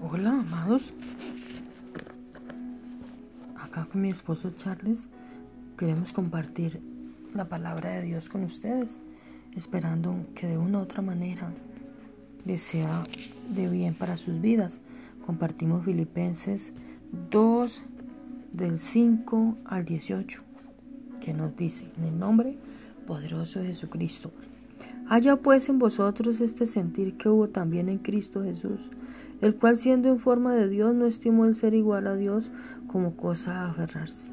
Hola, amados. Acá con mi esposo Charles queremos compartir la palabra de Dios con ustedes, esperando que de una u otra manera les sea de bien para sus vidas. Compartimos Filipenses 2 del 5 al 18, que nos dice, en el nombre poderoso de Jesucristo. Haya pues en vosotros este sentir que hubo también en Cristo Jesús el cual siendo en forma de Dios no estimó el ser igual a Dios como cosa a aferrarse,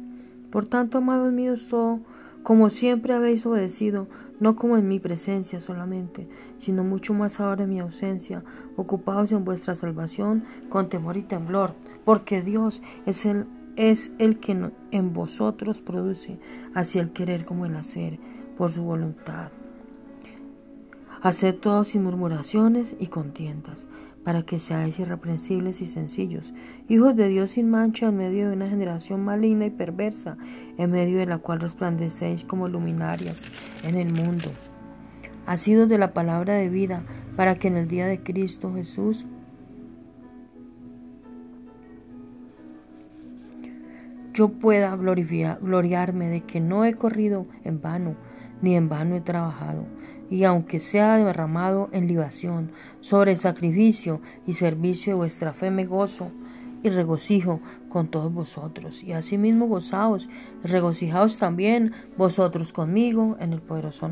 Por tanto, amados míos, todo, como siempre habéis obedecido, no como en mi presencia solamente, sino mucho más ahora en mi ausencia, ocupados en vuestra salvación con temor y temblor, porque Dios es el, es el que en vosotros produce así el querer como el hacer, por su voluntad. Haced todo sin murmuraciones y contiendas para que seáis irreprensibles y sencillos, hijos de Dios sin mancha en medio de una generación maligna y perversa, en medio de la cual resplandecéis como luminarias en el mundo. Asidos de la palabra de vida, para que en el día de Cristo Jesús yo pueda gloriarme de que no he corrido en vano, ni en vano he trabajado y aunque sea derramado en libación sobre el sacrificio y servicio de vuestra fe, me gozo y regocijo con todos vosotros. Y asimismo gozaos regocijaos también vosotros conmigo en el poderoso